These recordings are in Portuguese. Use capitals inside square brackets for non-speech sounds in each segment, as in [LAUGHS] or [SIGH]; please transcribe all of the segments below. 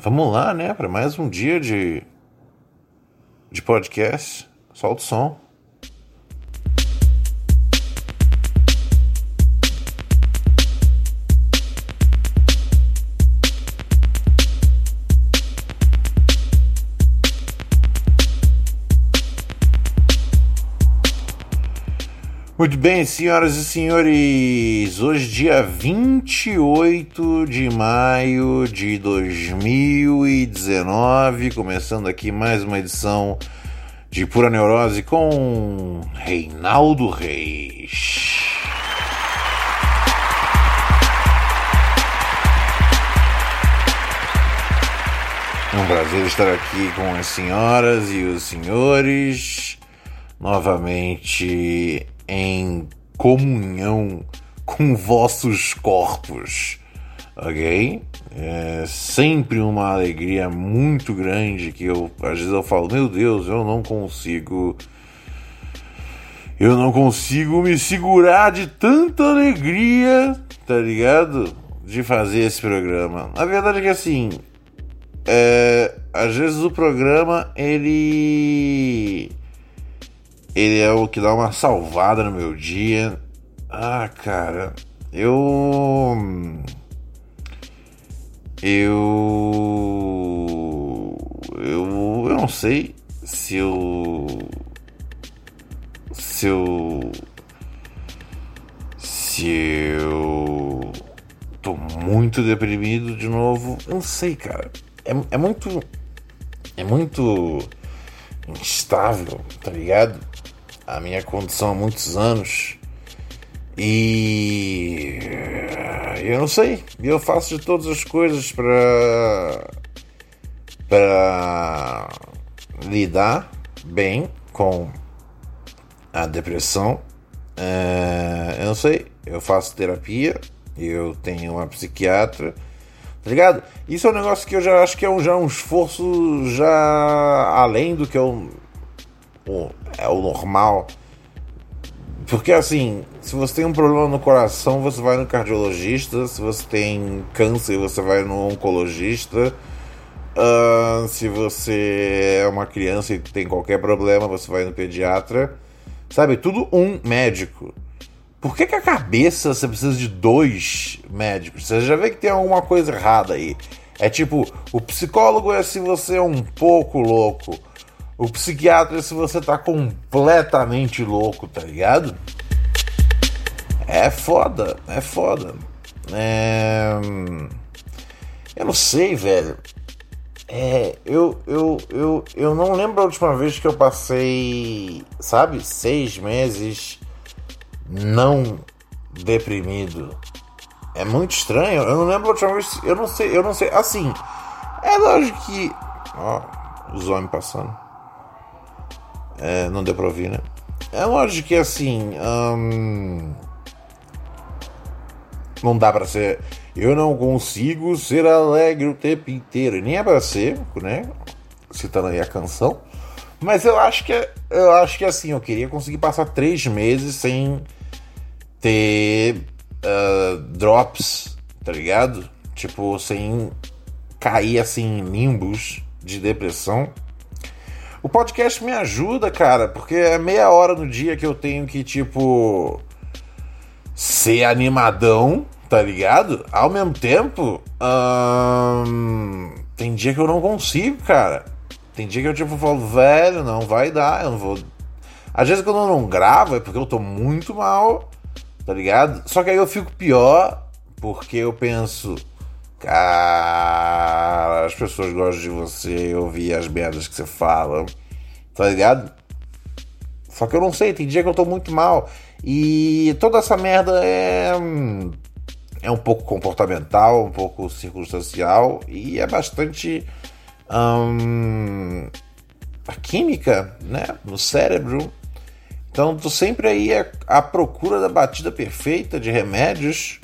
Vamos lá, né? Para mais um dia de, de podcast. Solta o som. Muito bem, senhoras e senhores, hoje dia 28 de maio de 2019, começando aqui mais uma edição de Pura Neurose com Reinaldo Reis. É um prazer estar aqui com as senhoras e os senhores novamente em comunhão com vossos corpos, ok? É sempre uma alegria muito grande que eu às vezes eu falo, meu Deus, eu não consigo eu não consigo me segurar de tanta alegria, tá ligado? De fazer esse programa. A verdade é que assim, é, às vezes o programa ele ele é o que dá uma salvada no meu dia. Ah, cara, eu. Eu. Eu, eu não sei se eu. Se eu. Se eu. Tô muito deprimido de novo. Eu não sei, cara. É, é muito. É muito instável, tá ligado? A minha condição há muitos anos. E eu não sei, eu faço de todas as coisas para para lidar bem com a depressão. É, eu não sei, eu faço terapia, eu tenho uma psiquiatra, tá ligado? Isso é um negócio que eu já acho que é um, já um esforço já além do que eu o, é o normal. Porque assim, se você tem um problema no coração, você vai no cardiologista. Se você tem câncer, você vai no oncologista. Uh, se você é uma criança e tem qualquer problema, você vai no pediatra. Sabe, tudo um médico. Por que, que a cabeça você precisa de dois médicos? Você já vê que tem alguma coisa errada aí. É tipo, o psicólogo é se você é um pouco louco. O psiquiatra se você tá completamente louco, tá ligado? É foda, é foda. É... Eu não sei, velho. É, eu, eu, eu, eu não lembro a última vez que eu passei, sabe, seis meses não deprimido. É muito estranho. Eu não lembro a última vez. Eu não sei, eu não sei. Assim, é lógico que. Ó, os homens passando. É, não deu pra ouvir, né? É lógico que assim. Hum, não dá pra ser. Eu não consigo ser alegre o tempo inteiro. Nem é pra ser, né? Citando aí a canção. Mas eu acho que é, eu acho que assim, eu queria conseguir passar três meses sem ter uh, drops, tá ligado? Tipo, sem cair assim em limbos de depressão. O podcast me ajuda, cara, porque é meia hora no dia que eu tenho que, tipo, ser animadão, tá ligado? Ao mesmo tempo, hum, tem dia que eu não consigo, cara. Tem dia que eu tipo falo, velho, não vai dar, eu não vou. Às vezes quando eu não gravo é porque eu tô muito mal, tá ligado? Só que aí eu fico pior porque eu penso, cara, as pessoas gostam de você, ouvir as merdas que você fala, tá ligado? Só que eu não sei, tem dia que eu tô muito mal. E toda essa merda é. É um pouco comportamental, um pouco circunstancial e é bastante. Hum, a química, né? No cérebro. Então, tô sempre aí à, à procura da batida perfeita de remédios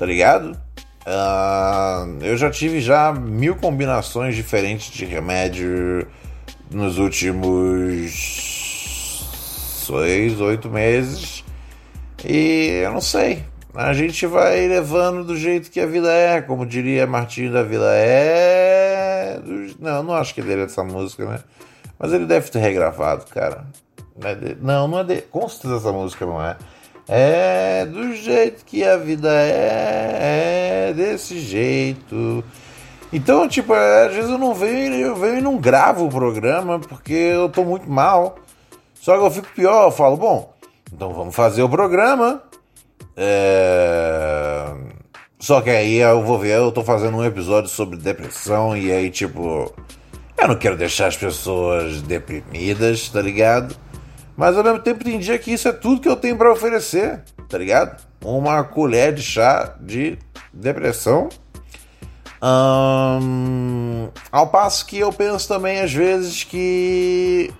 tá ligado? Uh, eu já tive já mil combinações diferentes de remédio nos últimos seis, oito meses. E eu não sei. A gente vai levando do jeito que a vida é, como diria Martinho da Vila é. Não, não acho que ele é dessa música, né? Mas ele deve ter regravado, cara. Não, não é de. Com certeza essa música não é. É do jeito que a vida é, é desse jeito. Então, tipo, às vezes eu não venho, eu venho e não gravo o programa porque eu tô muito mal. Só que eu fico pior, eu falo, bom, então vamos fazer o programa. É... Só que aí eu vou ver, eu tô fazendo um episódio sobre depressão e aí, tipo, eu não quero deixar as pessoas deprimidas, tá ligado? Mas ao mesmo tempo tem dia que isso é tudo que eu tenho para oferecer, tá ligado? Uma colher de chá de depressão. Ao passo que eu penso também às vezes que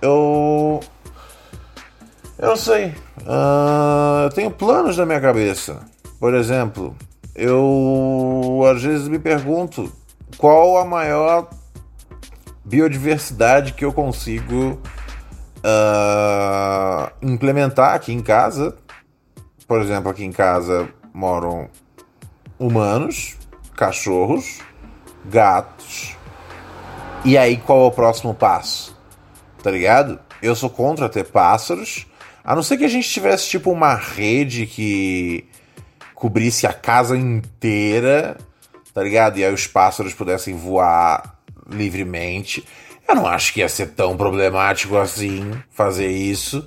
eu. Eu sei. Uh, eu tenho planos na minha cabeça. Por exemplo, eu às vezes me pergunto qual a maior biodiversidade que eu consigo uh, implementar aqui em casa. Por exemplo, aqui em casa moram humanos, cachorros, gatos. E aí qual é o próximo passo? Tá ligado? Eu sou contra ter pássaros, a não ser que a gente tivesse tipo uma rede que cobrisse a casa inteira, tá ligado? E aí os pássaros pudessem voar livremente. Eu não acho que ia ser tão problemático assim fazer isso.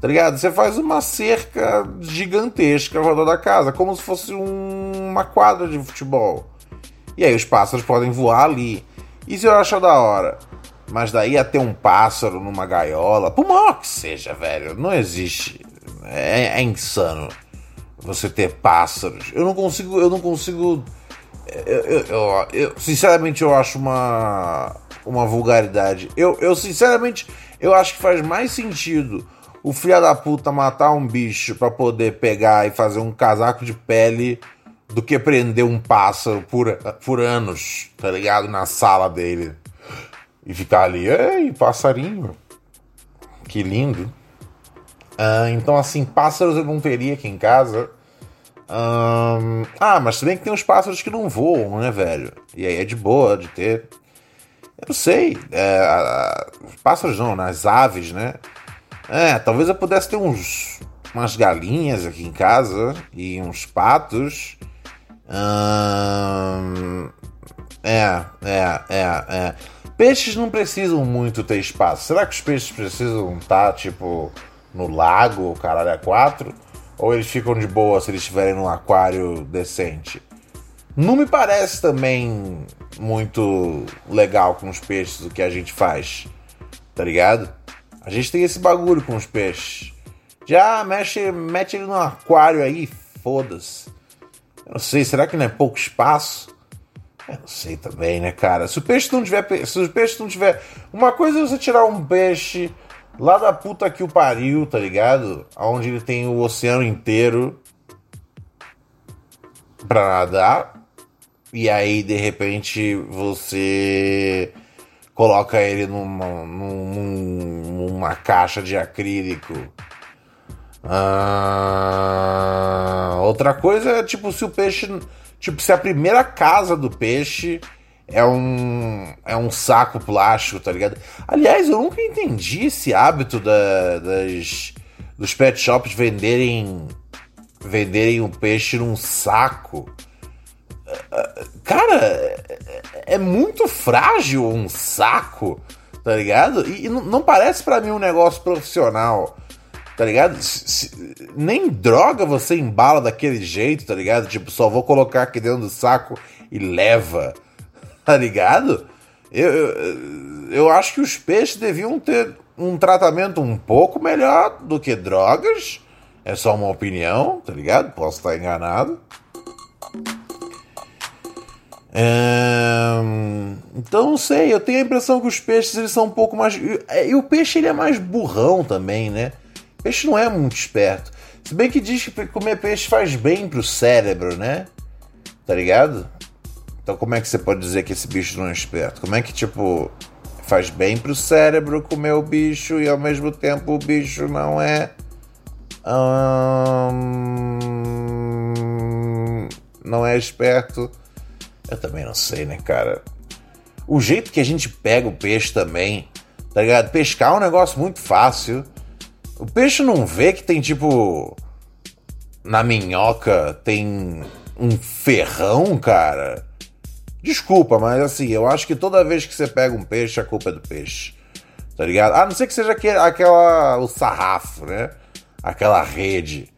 Tá ligado? Você faz uma cerca gigantesca ao redor da casa, como se fosse um, uma quadra de futebol. E aí os pássaros podem voar ali. Isso eu acho da hora. Mas daí até um pássaro numa gaiola, por maior que seja, velho, não existe. É, é insano você ter pássaros. Eu não consigo, eu não consigo. Eu, eu, eu, eu sinceramente eu acho uma uma vulgaridade. Eu, eu sinceramente, eu acho que faz mais sentido o filho da puta matar um bicho para poder pegar e fazer um casaco de pele do que prender um pássaro por, por anos, tá ligado? Na sala dele. E ficar ali, ei, passarinho. Que lindo. Uh, então, assim, pássaros eu não teria aqui em casa. Ah, mas também que tem uns pássaros que não voam, né, velho? E aí é de boa de ter. Eu não sei. É, pássaros não, nas aves, né? É, talvez eu pudesse ter uns umas galinhas aqui em casa e uns patos. Hum, é, é, é, é. Peixes não precisam muito ter espaço. Será que os peixes precisam estar, tipo, no lago, caralho, é quatro? Ou eles ficam de boa se eles estiverem num aquário decente? Não me parece também muito legal com os peixes o que a gente faz, tá ligado? A gente tem esse bagulho com os peixes. Já mexe, mete ele no aquário aí, foda-se. Eu não sei, será que não é pouco espaço? Eu não sei também, né, cara? Se o peixe não tiver. Se o peixe não tiver. Uma coisa é você tirar um peixe lá da puta que o pariu, tá ligado? Onde ele tem o oceano inteiro pra nadar e aí de repente você coloca ele numa, numa, numa caixa de acrílico. Ah, outra coisa é tipo se o peixe. Tipo, se a primeira casa do peixe é um, é um saco plástico, tá ligado? Aliás, eu nunca entendi esse hábito da, das, dos pet shops venderem venderem o peixe num saco. Cara, é, é muito frágil um saco, tá ligado? E, não parece para mim um negócio profissional, tá ligado? Nem droga você embala daquele jeito, tá ligado? Tipo, só vou colocar aqui dentro do saco e leva, [LAUGHS] tá ligado? Eu, eu, eu acho que os peixes deviam ter um tratamento um pouco melhor do que drogas. É só uma opinião, tá ligado? Posso estar enganado. É... Então não sei, eu tenho a impressão que os peixes eles são um pouco mais. E o peixe ele é mais burrão também, né? O peixe não é muito esperto. Se bem que diz que comer peixe faz bem pro cérebro, né? Tá ligado? Então como é que você pode dizer que esse bicho não é esperto? Como é que, tipo, faz bem pro cérebro comer o bicho e ao mesmo tempo o bicho não é. Hum, não é esperto? Eu também não sei, né, cara? O jeito que a gente pega o peixe também, tá ligado? Pescar é um negócio muito fácil. O peixe não vê que tem tipo. Na minhoca tem um ferrão, cara. Desculpa, mas assim, eu acho que toda vez que você pega um peixe, a culpa é do peixe. Tá ligado? A não ser que seja aquele, aquela. o sarrafo, né? Aquela rede.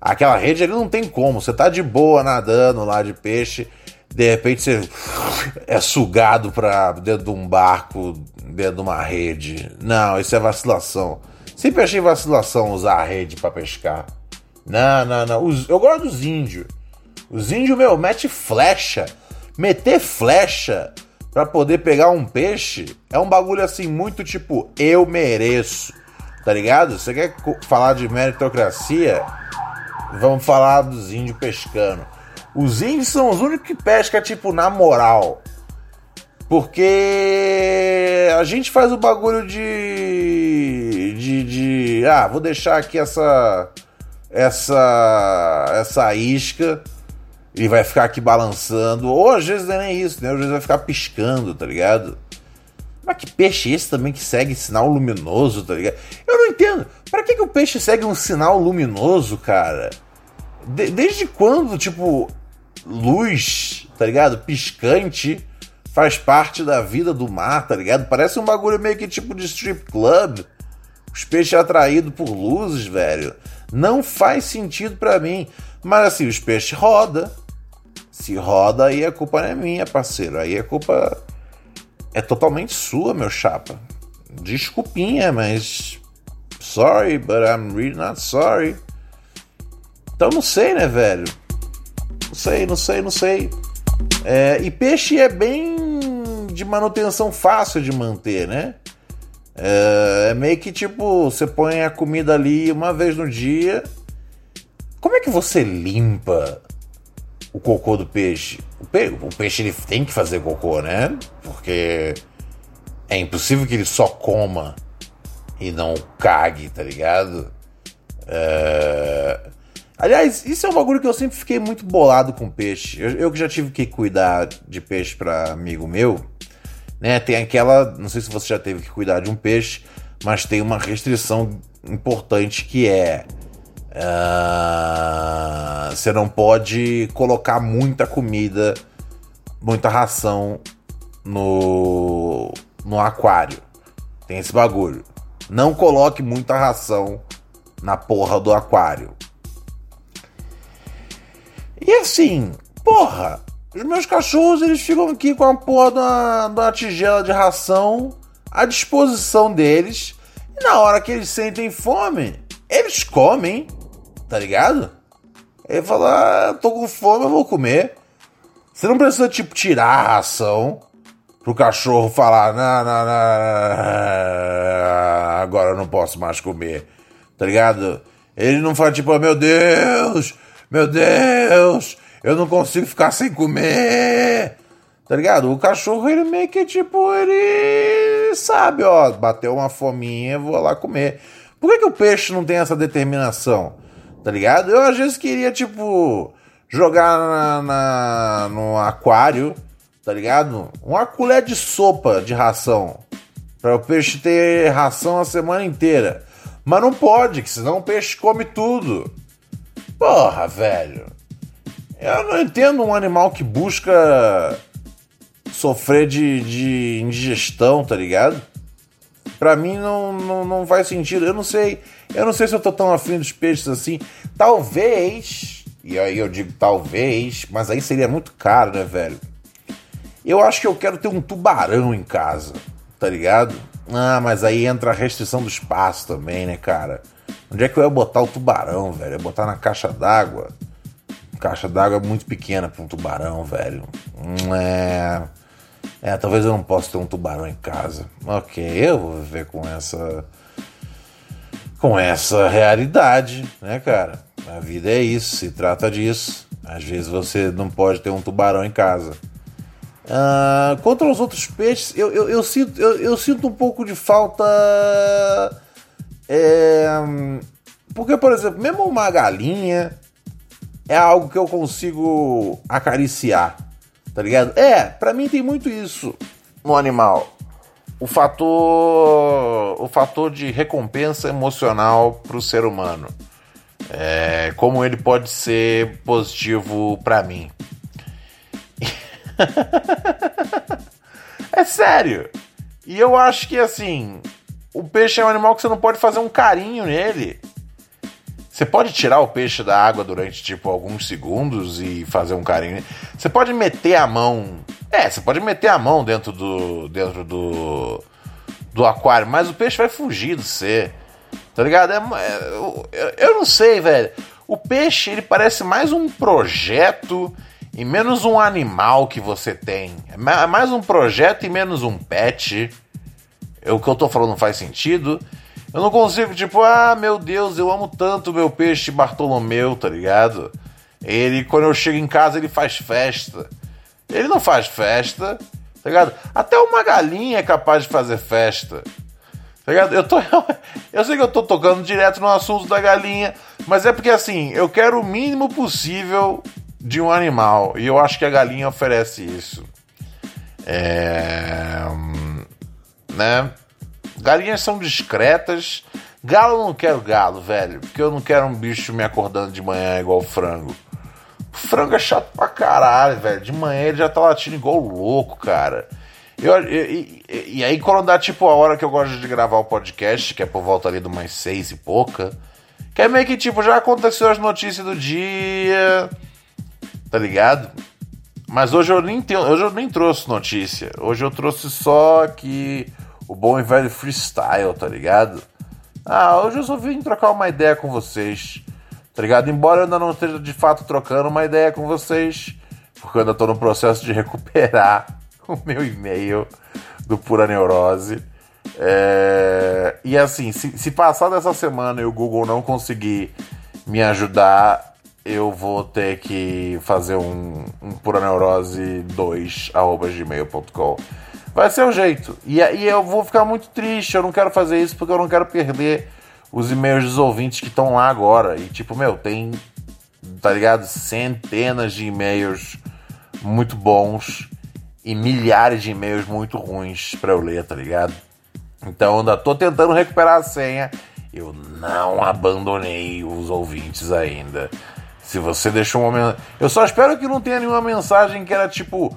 Aquela rede ali não tem como. Você tá de boa nadando lá de peixe, de repente você é sugado pra dentro de um barco, dentro de uma rede. Não, isso é vacilação. Sempre achei vacilação usar a rede para pescar. Não, não, não. eu gosto dos índios. Os índios, meu, mete flecha meter flecha para poder pegar um peixe é um bagulho assim muito tipo eu mereço, tá ligado? Você quer falar de meritocracia? Vamos falar dos índios pescando. Os índios são os únicos que pescam tipo na moral. Porque a gente faz o bagulho de, de, de ah, vou deixar aqui essa essa essa isca ele vai ficar aqui balançando, ou às vezes não é nem isso, né? Às vezes vai ficar piscando, tá ligado? Mas que peixe é esse também que segue sinal luminoso, tá ligado? Eu não entendo. Pra que, que o peixe segue um sinal luminoso, cara? De desde quando, tipo, luz, tá ligado? Piscante faz parte da vida do mar, tá ligado? Parece um bagulho meio que tipo de strip club. Os peixes atraídos por luzes, velho. Não faz sentido para mim. Mas assim, os peixes rodam se roda, aí a culpa não é minha, parceiro. Aí a culpa é totalmente sua, meu chapa. Desculpinha, mas. Sorry, but I'm really not sorry. Então não sei, né, velho? Sei, não sei, não sei. É, e peixe é bem de manutenção fácil de manter, né? É, é meio que tipo, você põe a comida ali uma vez no dia. Como é que você limpa o cocô do peixe. O, pe o peixe ele tem que fazer cocô, né? Porque é impossível que ele só coma e não cague, tá ligado? É... Aliás, isso é um bagulho que eu sempre fiquei muito bolado com peixe. Eu, que já tive que cuidar de peixe para amigo meu, né? Tem aquela, não sei se você já teve que cuidar de um peixe, mas tem uma restrição importante que é Uh, você não pode colocar muita comida, muita ração no, no aquário. Tem esse bagulho. Não coloque muita ração na porra do aquário. E assim, porra, os meus cachorros eles ficam aqui com a porra da, da tigela de ração à disposição deles. E na hora que eles sentem fome, eles comem tá ligado? Ele fala, ah, tô com fome, eu vou comer. Você não precisa, tipo, tirar a ração pro cachorro falar, não, não, agora eu não posso mais comer, tá ligado? Ele não fala, tipo, meu Deus, meu Deus, eu não consigo ficar sem comer, tá ligado? O cachorro, ele meio que, tipo, ele sabe, ó, bateu uma fominha, vou lá comer. Por que, que o peixe não tem essa determinação? tá ligado? Eu às vezes queria, tipo, jogar na, na, no aquário, tá ligado? Uma colher de sopa de ração. Para o peixe ter ração a semana inteira. Mas não pode, que senão o peixe come tudo. Porra, velho. Eu não entendo um animal que busca sofrer de, de indigestão, tá ligado? Pra mim não, não, não faz sentido. Eu não sei. Eu não sei se eu tô tão afim dos peixes assim. Talvez. E aí eu digo talvez, mas aí seria muito caro, né, velho? Eu acho que eu quero ter um tubarão em casa, tá ligado? Ah, mas aí entra a restrição do espaço também, né, cara? Onde é que eu ia botar o tubarão, velho? Eu ia botar na caixa d'água. Caixa d'água é muito pequena para um tubarão, velho. Hum, é. É, talvez eu não possa ter um tubarão em casa. Ok, eu vou viver com essa. com essa realidade, né, cara? A vida é isso, se trata disso. Às vezes você não pode ter um tubarão em casa. Uh, contra os outros peixes, eu, eu, eu sinto, eu, eu, sinto um pouco de falta. É, porque, por exemplo, mesmo uma galinha é algo que eu consigo acariciar, tá ligado? É, para mim tem muito isso no animal. O fator, o fator de recompensa emocional para o ser humano. É, como ele pode ser positivo para mim. [LAUGHS] é sério. E eu acho que assim, o peixe é um animal que você não pode fazer um carinho nele. Você pode tirar o peixe da água durante tipo alguns segundos e fazer um carinho. Você pode meter a mão. É, você pode meter a mão dentro do dentro do do aquário, mas o peixe vai fugir de você. Tá ligado? É, é, eu, eu não sei, velho. O peixe ele parece mais um projeto e menos um animal que você tem. É, é mais um projeto e menos um pet. É, o que eu tô falando faz sentido. Eu não consigo, tipo, ah, meu Deus, eu amo tanto meu peixe Bartolomeu, tá ligado? Ele, quando eu chego em casa, ele faz festa. Ele não faz festa, tá ligado? Até uma galinha é capaz de fazer festa. Tá ligado? Eu, tô, [LAUGHS] eu sei que eu tô tocando direto no assunto da galinha, mas é porque assim, eu quero o mínimo possível de um animal. E eu acho que a galinha oferece isso. É. Né? Galinhas são discretas. Galo eu não quero galo, velho. Porque eu não quero um bicho me acordando de manhã igual frango. Frango é chato pra caralho, velho. De manhã ele já tá latindo igual louco, cara. E, e, e, aí, quando dá tipo a hora que eu gosto de gravar o podcast, que é por volta ali de umas seis e pouca, que é meio que tipo, já aconteceu as notícias do dia tá ligado? Mas hoje eu nem tenho, hoje eu nem trouxe notícia. Hoje eu trouxe só que o bom e velho freestyle, tá ligado? Ah, hoje eu só vim trocar uma ideia com vocês, tá ligado? Embora eu ainda não esteja de fato trocando uma ideia com vocês, porque eu ainda tô no processo de recuperar [LAUGHS] o meu e-mail do Pura Neurose. É... E assim, se, se passar dessa semana e o Google não conseguir me ajudar, eu vou ter que fazer um, um pura neurose 2 gmail.com. Vai ser o jeito. E aí eu vou ficar muito triste. Eu não quero fazer isso porque eu não quero perder os e-mails dos ouvintes que estão lá agora. E tipo, meu, tem, tá ligado? Centenas de e-mails muito bons e milhares de e-mails muito ruins para eu ler, tá ligado? Então eu ainda tô tentando recuperar a senha. Eu não abandonei os ouvintes ainda. Se você deixou uma mensagem. Eu só espero que não tenha nenhuma mensagem que era, tipo,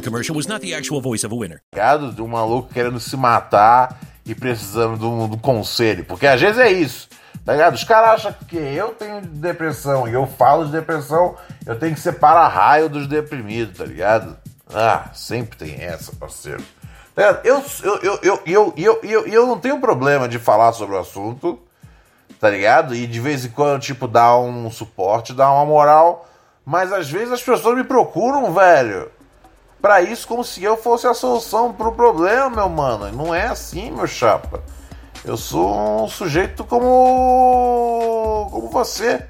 commercial was not the actual voice of a winner. De um maluco querendo se matar e precisando do, do conselho. Porque às vezes é isso. Tá ligado? Os caras acham que eu tenho depressão e eu falo de depressão, eu tenho que ser para-raio dos deprimidos, tá ligado? Ah, sempre tem essa, parceiro. Tá eu, eu, eu, eu, eu, eu, eu, eu não tenho problema de falar sobre o assunto, tá ligado? E de vez em quando, tipo, dar um suporte, dar uma moral. Mas às vezes as pessoas me procuram, velho para isso como se eu fosse a solução pro problema, meu mano. Não é assim, meu chapa. Eu sou um sujeito como como você,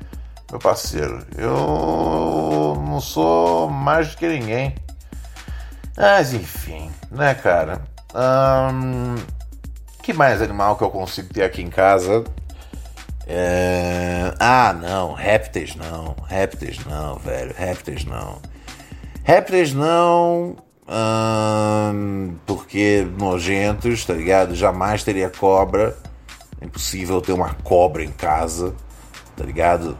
meu parceiro. Eu não não sou mais do que ninguém. Mas enfim, né, cara? Hum, que mais animal que eu consigo ter aqui em casa? É... Ah, não, répteis não, répteis não, velho, répteis não. Répteis não, hum, porque nojentos, tá ligado? Jamais teria cobra. É impossível ter uma cobra em casa, tá ligado?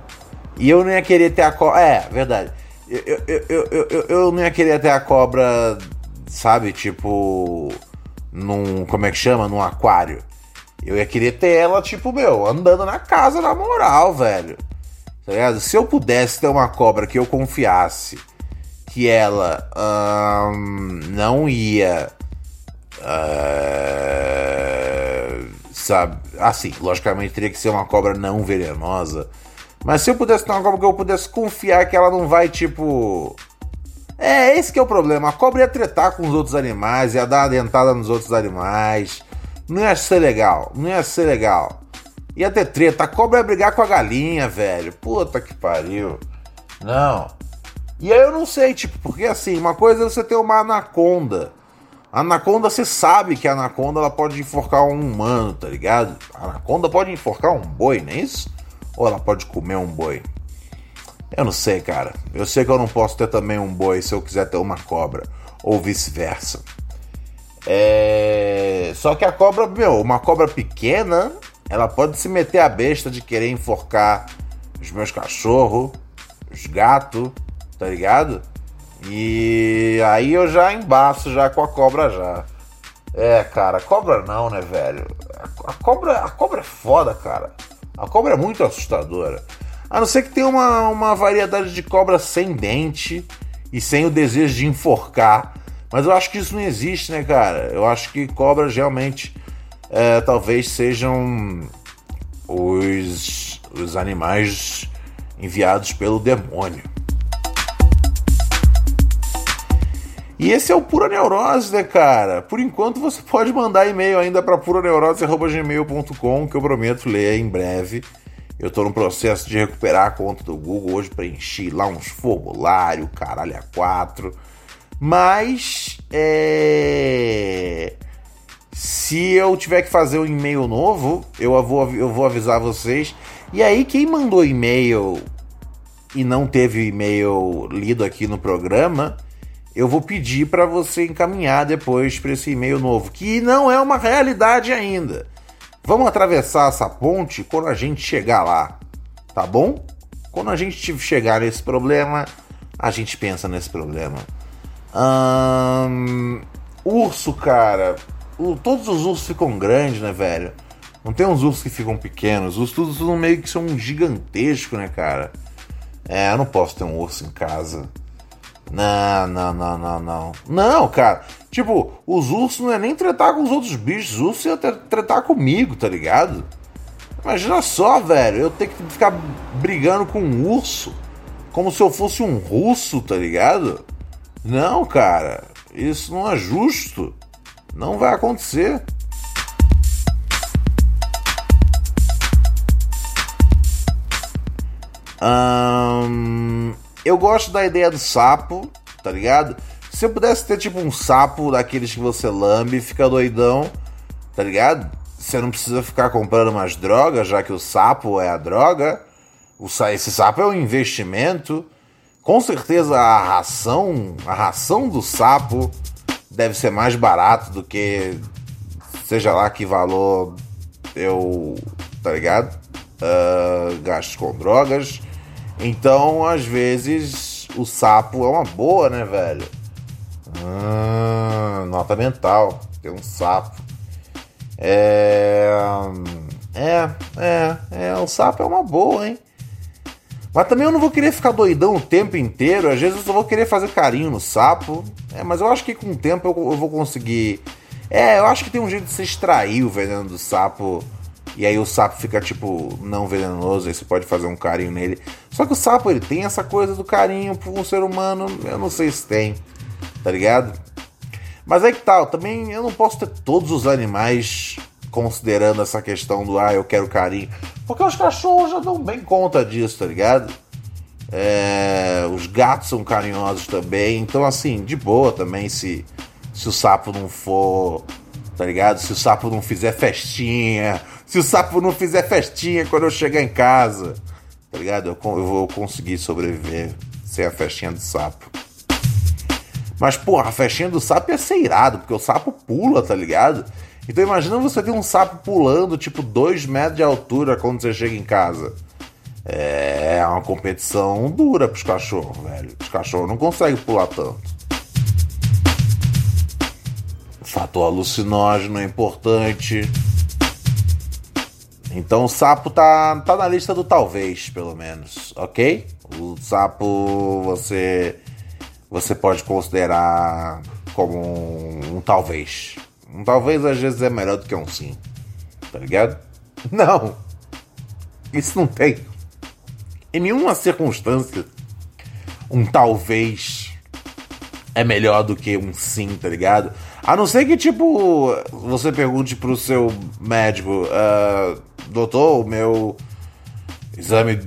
E eu não ia querer ter a cobra. É, verdade. Eu, eu, eu, eu, eu não ia querer ter a cobra, sabe? Tipo. Num. Como é que chama? Num aquário. Eu ia querer ter ela, tipo, meu, andando na casa na moral, velho. Tá ligado? Se eu pudesse ter uma cobra que eu confiasse que ela hum, não ia. Uh, sabe? Assim, logicamente teria que ser uma cobra não venenosa mas se eu pudesse ter uma cobra que eu pudesse confiar que ela não vai, tipo. É, esse que é o problema. A cobra ia tretar com os outros animais, ia dar uma dentada nos outros animais. Não ia ser legal. Não ia ser legal. Ia ter treta. A cobra ia brigar com a galinha, velho. Puta que pariu. Não. E aí eu não sei, tipo, porque assim, uma coisa é você ter uma anaconda. A anaconda, você sabe que a anaconda ela pode enforcar um humano, tá ligado? A anaconda pode enforcar um boi, não é isso? ou ela pode comer um boi? Eu não sei, cara. Eu sei que eu não posso ter também um boi se eu quiser ter uma cobra, ou vice-versa. É... Só que a cobra, meu, uma cobra pequena, ela pode se meter a besta de querer enforcar os meus cachorros, os gatos, tá ligado? E aí eu já embaço já com a cobra já. É, cara, cobra não, né, velho? A cobra, a cobra é foda, cara. A cobra é muito assustadora. A não ser que tenha uma, uma variedade de cobra sem dente e sem o desejo de enforcar. Mas eu acho que isso não existe, né, cara? Eu acho que cobras realmente é, talvez sejam os, os animais enviados pelo demônio. E esse é o Pura Neurose, né, cara? Por enquanto você pode mandar e-mail ainda para puraneurose.gmail.com que eu prometo ler em breve. Eu estou no processo de recuperar a conta do Google hoje, preenchi lá uns formulários, caralho, a quatro. Mas, é... se eu tiver que fazer um e-mail novo, eu vou, eu vou avisar vocês. E aí, quem mandou e-mail e não teve e-mail lido aqui no programa eu vou pedir para você encaminhar depois para esse e-mail novo, que não é uma realidade ainda. Vamos atravessar essa ponte quando a gente chegar lá, tá bom? Quando a gente chegar nesse problema, a gente pensa nesse problema. Hum, urso, cara. O, todos os ursos ficam grandes, né, velho? Não tem uns ursos que ficam pequenos. Os tudo meio que são gigantescos, né, cara? É, eu não posso ter um urso em casa. Não, não, não, não, não. Não, cara. Tipo, os ursos não é nem tratar com os outros bichos. Os ursos iam tratar comigo, tá ligado? Imagina só, velho. Eu ter que ficar brigando com um urso. Como se eu fosse um russo, tá ligado? Não, cara. Isso não é justo. Não vai acontecer. Hum, eu gosto da ideia do sapo, tá ligado? Se eu pudesse ter tipo um sapo daqueles que você lambe fica doidão, tá ligado? Você não precisa ficar comprando mais drogas, já que o sapo é a droga. O, esse sapo é um investimento. Com certeza a ração, a ração do sapo deve ser mais barato do que seja lá que valor eu, tá ligado? Uh, gasto com drogas. Então, às vezes, o sapo é uma boa, né, velho? Hum, nota mental. Tem um sapo. É. É, é, é. O sapo é uma boa, hein? Mas também eu não vou querer ficar doidão o tempo inteiro. Às vezes eu só vou querer fazer carinho no sapo. É, mas eu acho que com o tempo eu, eu vou conseguir. É, eu acho que tem um jeito de se extrair o veneno do sapo e aí o sapo fica, tipo, não venenoso, aí você pode fazer um carinho nele. Só que o sapo, ele tem essa coisa do carinho por um ser humano, eu não sei se tem, tá ligado? Mas é que tal, também eu não posso ter todos os animais considerando essa questão do, ah, eu quero carinho. Porque os cachorros já dão bem conta disso, tá ligado? É, os gatos são carinhosos também. Então, assim, de boa também se, se o sapo não for. Tá ligado? Se o sapo não fizer festinha. Se o sapo não fizer festinha quando eu chegar em casa. Tá ligado? Eu, eu vou conseguir sobreviver sem a festinha do sapo. Mas, porra, a festinha do sapo ia ser irado, porque o sapo pula, tá ligado? Então imagina você ter um sapo pulando, tipo, 2 metros de altura quando você chega em casa. É uma competição dura pros cachorros, velho. Os cachorros não conseguem pular tanto. Fator alucinógeno é importante. Então o sapo tá, tá na lista do talvez, pelo menos, ok? O sapo você você pode considerar como um, um talvez. Um talvez às vezes é melhor do que um sim. Tá ligado? [LAUGHS] Não! Isso não tem. Em nenhuma circunstância, um talvez é melhor do que um sim, tá ligado? A não ser que, tipo, você pergunte pro seu médico, uh, doutor, o meu exame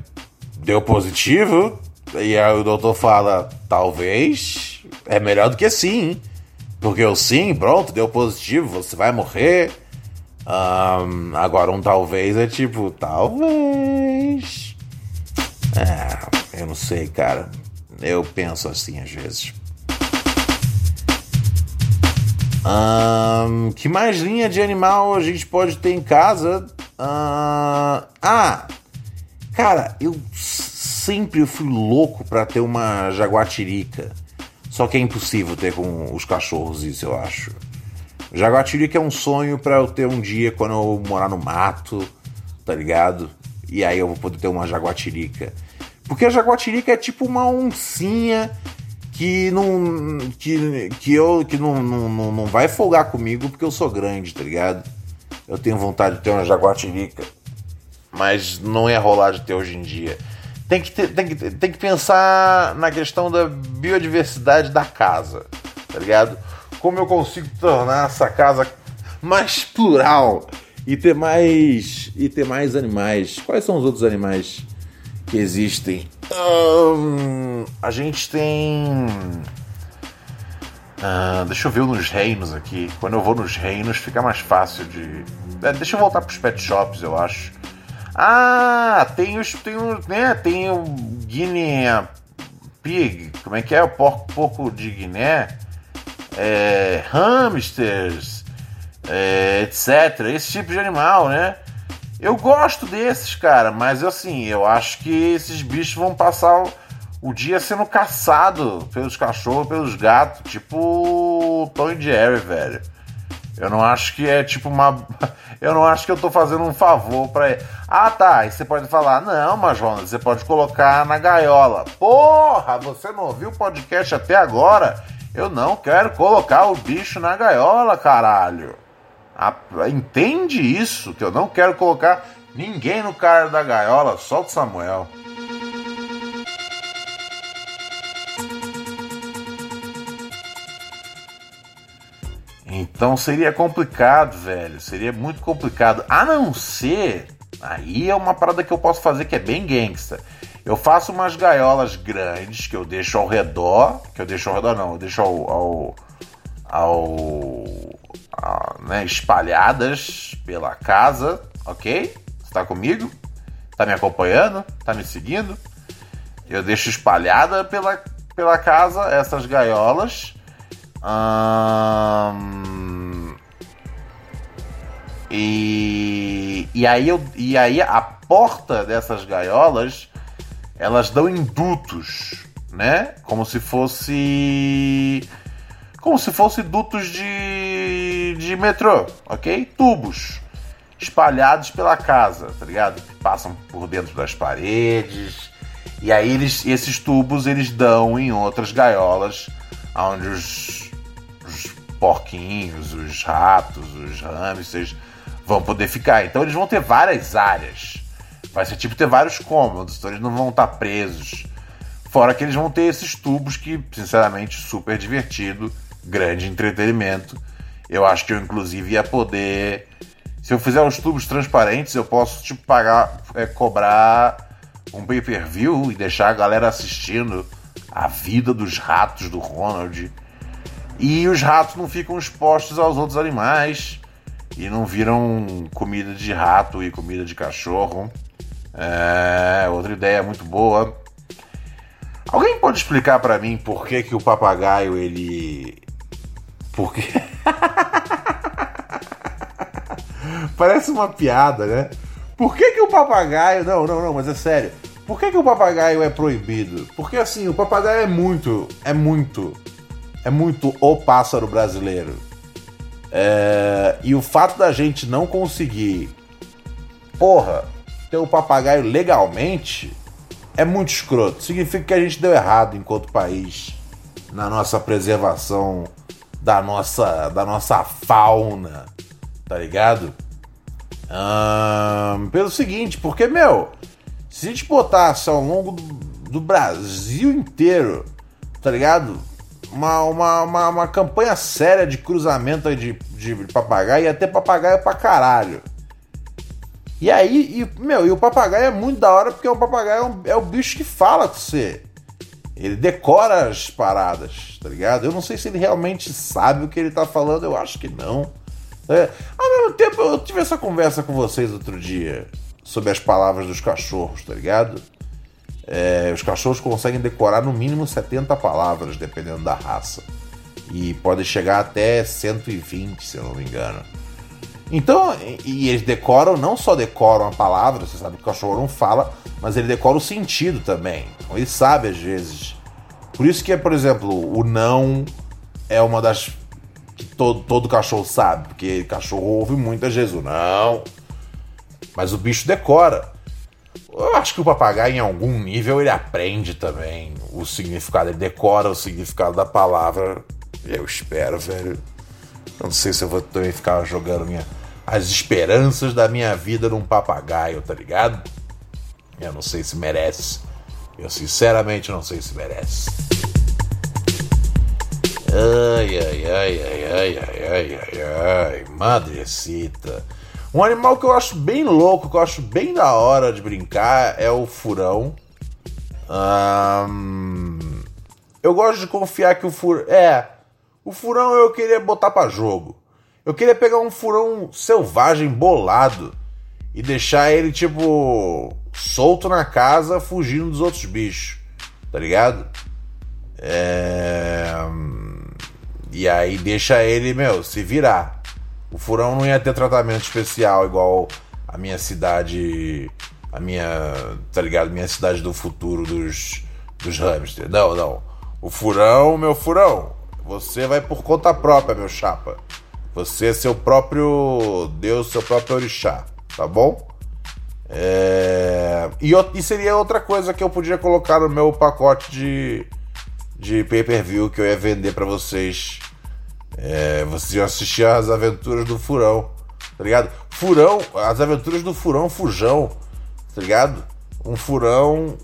deu positivo? E aí o doutor fala, talvez é melhor do que sim. Porque o sim, pronto, deu positivo, você vai morrer. Um, agora um talvez é tipo, talvez. É, eu não sei, cara. Eu penso assim às vezes. Um, que mais linha de animal a gente pode ter em casa? Uh, ah, cara, eu sempre fui louco para ter uma jaguatirica. Só que é impossível ter com os cachorros isso, eu acho. Jaguatirica é um sonho para eu ter um dia quando eu morar no mato, tá ligado? E aí eu vou poder ter uma jaguatirica. Porque a jaguatirica é tipo uma oncinha que não que, que eu que não, não, não vai folgar comigo porque eu sou grande, tá ligado? Eu tenho vontade de ter uma jaguatirica, mas não ia rolar de ter hoje em dia tem que, ter, tem, que, tem que pensar na questão da biodiversidade da casa, tá ligado? Como eu consigo tornar essa casa mais plural e ter mais e ter mais animais. Quais são os outros animais que existem? Um, a gente tem. Uh, deixa eu ver nos reinos aqui. Quando eu vou nos reinos fica mais fácil de. É, deixa eu voltar para os pet shops, eu acho. Ah, tem os. Tem o, né, tem o Guinea Pig, como é que é? O porco, porco de Guiné, é, hamsters, é, etc. Esse tipo de animal, né? Eu gosto desses, cara, mas assim, eu acho que esses bichos vão passar o, dia sendo caçado pelos cachorros, pelos gatos, tipo Tom e Jerry, velho. Eu não acho que é tipo uma. [LAUGHS] Eu não acho que eu tô fazendo um favor para ele. Ah, tá. Aí você pode falar, não, mas Jonas, você pode colocar na gaiola. Porra, você não ouviu o podcast até agora? Eu não quero colocar o bicho na gaiola, caralho. Entende isso? Que eu não quero colocar ninguém no cara da gaiola, só o Samuel. Então seria complicado, velho. Seria muito complicado. A não ser. Aí é uma parada que eu posso fazer que é bem gangsta. Eu faço umas gaiolas grandes que eu deixo ao redor. Que eu deixo ao redor, não. Eu deixo ao. ao, ao, ao né, espalhadas pela casa, ok? Você tá comigo? Tá me acompanhando? Tá me seguindo? Eu deixo espalhada pela, pela casa essas gaiolas. Hum, e, e, aí eu, e aí a porta dessas gaiolas elas dão indutos, né? Como se fosse. Como se fosse dutos de, de metrô, ok? Tubos espalhados pela casa, tá ligado? Que passam por dentro das paredes. E aí eles, esses tubos eles dão em outras gaiolas onde os porquinhos, os ratos, os hamsters vão poder ficar. Então eles vão ter várias áreas. Vai ser tipo ter vários cômodos, então eles não vão estar presos. Fora que eles vão ter esses tubos que, sinceramente, super divertido, grande entretenimento. Eu acho que eu, inclusive, ia poder. Se eu fizer os tubos transparentes, eu posso, tipo, pagar, é, cobrar um pay-per-view e deixar a galera assistindo a vida dos ratos do Ronald. E os ratos não ficam expostos aos outros animais e não viram comida de rato e comida de cachorro. É outra ideia muito boa. Alguém pode explicar para mim por que, que o papagaio ele. Por que. [LAUGHS] Parece uma piada, né? Por que, que o papagaio. Não, não, não, mas é sério. Por que, que o papagaio é proibido? Porque assim, o papagaio é muito. É muito. É muito o pássaro brasileiro. É, e o fato da gente não conseguir. Porra, ter o papagaio legalmente é muito escroto. Significa que a gente deu errado enquanto país na nossa preservação da nossa, da nossa fauna, tá ligado? pelo seguinte, porque, meu, se a gente botasse ao longo do, do Brasil inteiro, tá ligado? Uma, uma, uma, uma, campanha séria de cruzamento de, de papagaio, ia ter papagaio pra caralho. E aí, e, meu, e o papagaio é muito da hora porque o papagaio é, é o bicho que fala com você. Ele decora as paradas, tá ligado? Eu não sei se ele realmente sabe o que ele tá falando, eu acho que não. É. Ao mesmo tempo, eu tive essa conversa com vocês outro dia sobre as palavras dos cachorros, tá ligado? É, os cachorros conseguem decorar no mínimo 70 palavras, dependendo da raça. E podem chegar até 120, se eu não me engano. Então, e eles decoram, não só decoram a palavra, você sabe que o cachorro não fala, mas ele decora o sentido também. Então ele sabe às vezes. Por isso que, por exemplo, o não é uma das que todo, todo cachorro sabe, porque cachorro ouve muitas vezes o não. Mas o bicho decora. Eu acho que o papagaio, em algum nível, ele aprende também o significado, ele decora o significado da palavra. Eu espero, velho. Não sei se eu vou também ficar jogando minha as esperanças da minha vida num papagaio, tá ligado? Eu não sei se merece. Eu sinceramente não sei se merece. Ai, ai, ai, ai, ai, ai, ai, ai, ai, madrecita. Um animal que eu acho bem louco, que eu acho bem da hora de brincar é o furão. eu gosto de confiar que o furão. É, o furão eu queria botar para jogo. Eu queria pegar um furão selvagem, bolado, e deixar ele, tipo, solto na casa, fugindo dos outros bichos. Tá ligado? É... E aí deixa ele, meu, se virar. O furão não ia ter tratamento especial igual a minha cidade. A minha. Tá ligado? Minha cidade do futuro dos, dos hamsters. Não, não. O furão, meu furão. Você vai por conta própria, meu chapa. Você é seu próprio Deus, seu próprio orixá, tá bom? É... E, e, seria outra coisa que eu podia colocar no meu pacote de, de pay-per-view que eu ia vender para vocês. É... Vocês iam assistir as aventuras do Furão, tá ligado? Furão, as aventuras do Furão Fujão, tá ligado? Um furão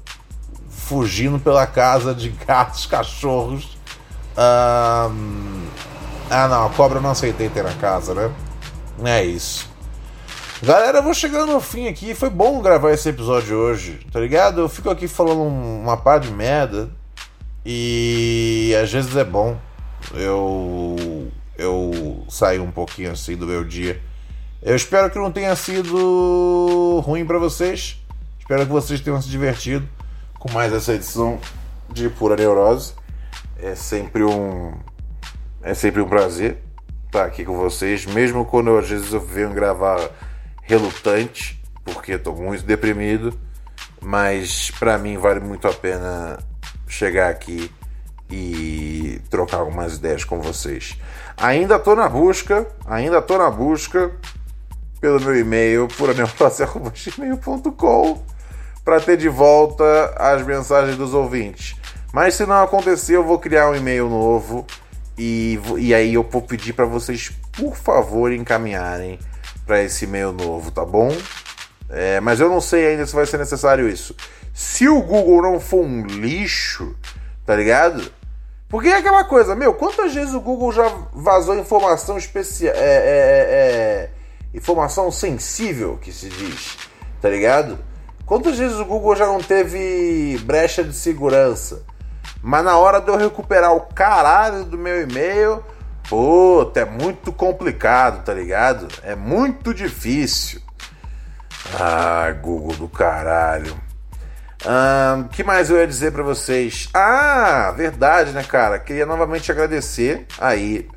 fugindo pela casa de [LAUGHS] gatos, cachorros. Um ah, não, a cobra eu não aceitei ter na casa, né? É isso. Galera, eu vou chegando no fim aqui. Foi bom gravar esse episódio hoje, tá ligado? Eu fico aqui falando uma par de merda. E às vezes é bom eu eu sair um pouquinho assim do meu dia. Eu espero que não tenha sido ruim para vocês. Espero que vocês tenham se divertido com mais essa edição de Pura Neurose. É sempre um é sempre um prazer estar aqui com vocês, mesmo quando às vezes eu venho gravar relutante, porque estou muito deprimido, mas para mim vale muito a pena chegar aqui e trocar algumas ideias com vocês. Ainda estou na busca, ainda estou na busca pelo meu e-mail puraneurose.gmail.com [LAUGHS] para ter de volta as mensagens dos ouvintes. Mas se não acontecer, eu vou criar um e-mail novo e, e aí eu vou pedir para vocês, por favor, encaminharem para esse e-mail novo, tá bom? É, mas eu não sei ainda se vai ser necessário isso. Se o Google não for um lixo, tá ligado? Porque é aquela coisa, meu, quantas vezes o Google já vazou informação especial. É, é, é, é, informação sensível, que se diz, tá ligado? Quantas vezes o Google já não teve brecha de segurança? Mas na hora de eu recuperar o caralho do meu e-mail, puta, é muito complicado, tá ligado? É muito difícil. Ah, Google do caralho. O que mais eu ia dizer para vocês? Ah, verdade, né, cara? Queria novamente agradecer aí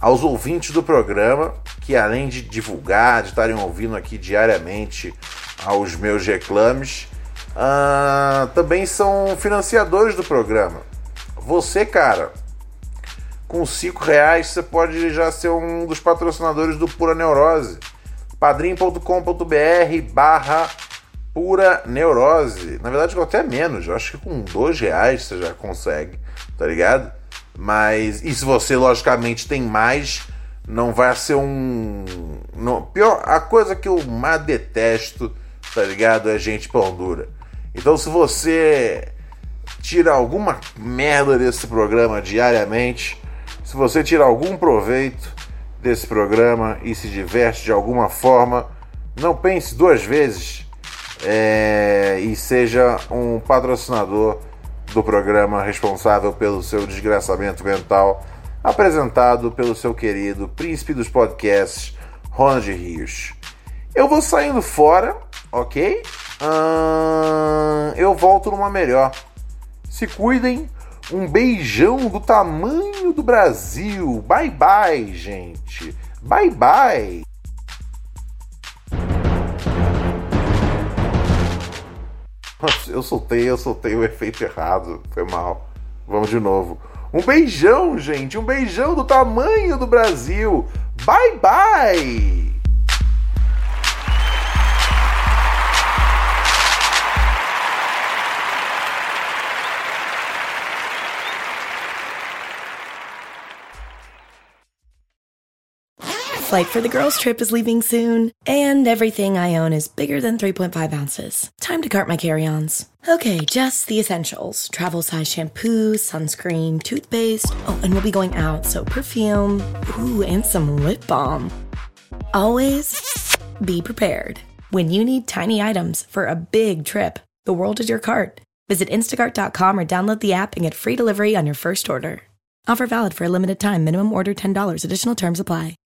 aos ouvintes do programa que, além de divulgar, de estarem ouvindo aqui diariamente aos meus reclames, uh, também são financiadores do programa. Você, cara, com 5 reais você pode já ser um dos patrocinadores do Pura Neurose. padrim.com.br barra pura neurose. Na verdade, até menos. Eu acho que com dois reais você já consegue, tá ligado? Mas. E se você, logicamente, tem mais, não vai ser um. Não, pior, a coisa que eu mais detesto, tá ligado? É gente pão dura. Então, se você tira alguma merda desse programa diariamente, se você tira algum proveito desse programa e se diverte de alguma forma, não pense duas vezes é, e seja um patrocinador do programa responsável pelo seu desgraçamento mental, apresentado pelo seu querido príncipe dos podcasts, Ronald Rios. Eu vou saindo fora, ok? Eu volto numa melhor. Se cuidem. Um beijão do tamanho do Brasil. Bye bye, gente. Bye bye. Eu soltei, eu soltei o efeito errado. Foi mal. Vamos de novo. Um beijão, gente. Um beijão do tamanho do Brasil. Bye, bye. Flight for the girls' trip is leaving soon, and everything I own is bigger than 3.5 ounces. Time to cart my carry ons. Okay, just the essentials travel size shampoo, sunscreen, toothpaste. Oh, and we'll be going out, so perfume. Ooh, and some lip balm. Always be prepared. When you need tiny items for a big trip, the world is your cart. Visit instacart.com or download the app and get free delivery on your first order. Offer valid for a limited time. Minimum order $10. Additional terms apply.